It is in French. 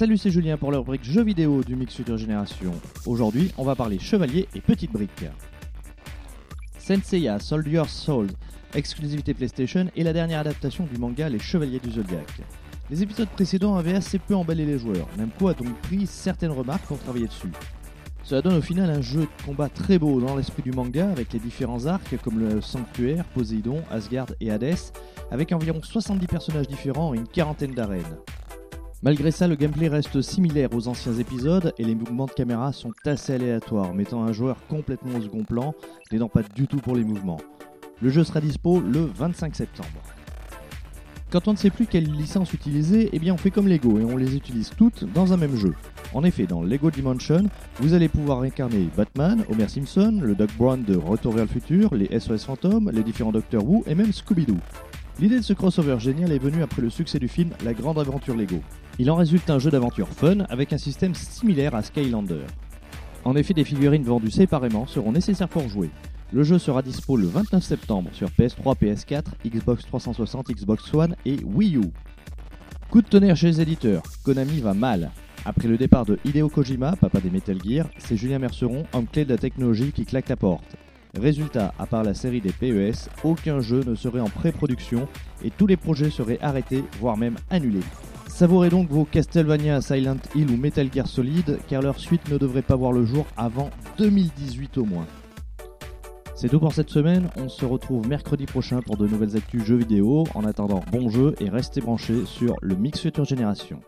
Salut, c'est Julien pour leur rubrique jeux vidéo du Mix Future Génération. Aujourd'hui, on va parler chevalier et petites briques. Senseiya Soldier Souls, exclusivité PlayStation, est la dernière adaptation du manga Les Chevaliers du Zodiac. Les épisodes précédents avaient assez peu emballé les joueurs, Namco a donc pris certaines remarques pour travailler dessus. Cela donne au final un jeu de combat très beau dans l'esprit du manga avec les différents arcs comme le Sanctuaire, Poséidon, Asgard et Hades, avec environ 70 personnages différents et une quarantaine d'arènes. Malgré ça, le gameplay reste similaire aux anciens épisodes et les mouvements de caméra sont assez aléatoires, mettant un joueur complètement au second plan, n'aidant pas du tout pour les mouvements. Le jeu sera dispo le 25 septembre. Quand on ne sait plus quelle licence utiliser, eh bien on fait comme Lego et on les utilise toutes dans un même jeu. En effet, dans Lego Dimension, vous allez pouvoir incarner Batman, Homer Simpson, le Doc Brown de Retour vers le futur, les SOS fantômes, les différents Doctor Who et même Scooby-Doo. L'idée de ce crossover génial est venue après le succès du film La Grande Aventure Lego. Il en résulte un jeu d'aventure fun avec un système similaire à Skylander. En effet, des figurines vendues séparément seront nécessaires pour jouer. Le jeu sera dispo le 29 septembre sur PS3, PS4, Xbox 360, Xbox One et Wii U. Coup de tonnerre chez les éditeurs, Konami va mal. Après le départ de Hideo Kojima, papa des Metal Gear, c'est Julien Merceron, homme clé de la technologie, qui claque la porte. Résultat, à part la série des PES, aucun jeu ne serait en pré-production et tous les projets seraient arrêtés, voire même annulés. Savourez donc vos Castlevania, Silent Hill ou Metal Gear Solid, car leur suite ne devrait pas voir le jour avant 2018 au moins. C'est tout pour cette semaine, on se retrouve mercredi prochain pour de nouvelles actus jeux vidéo. En attendant, bon jeu et restez branchés sur le Mix Future Génération.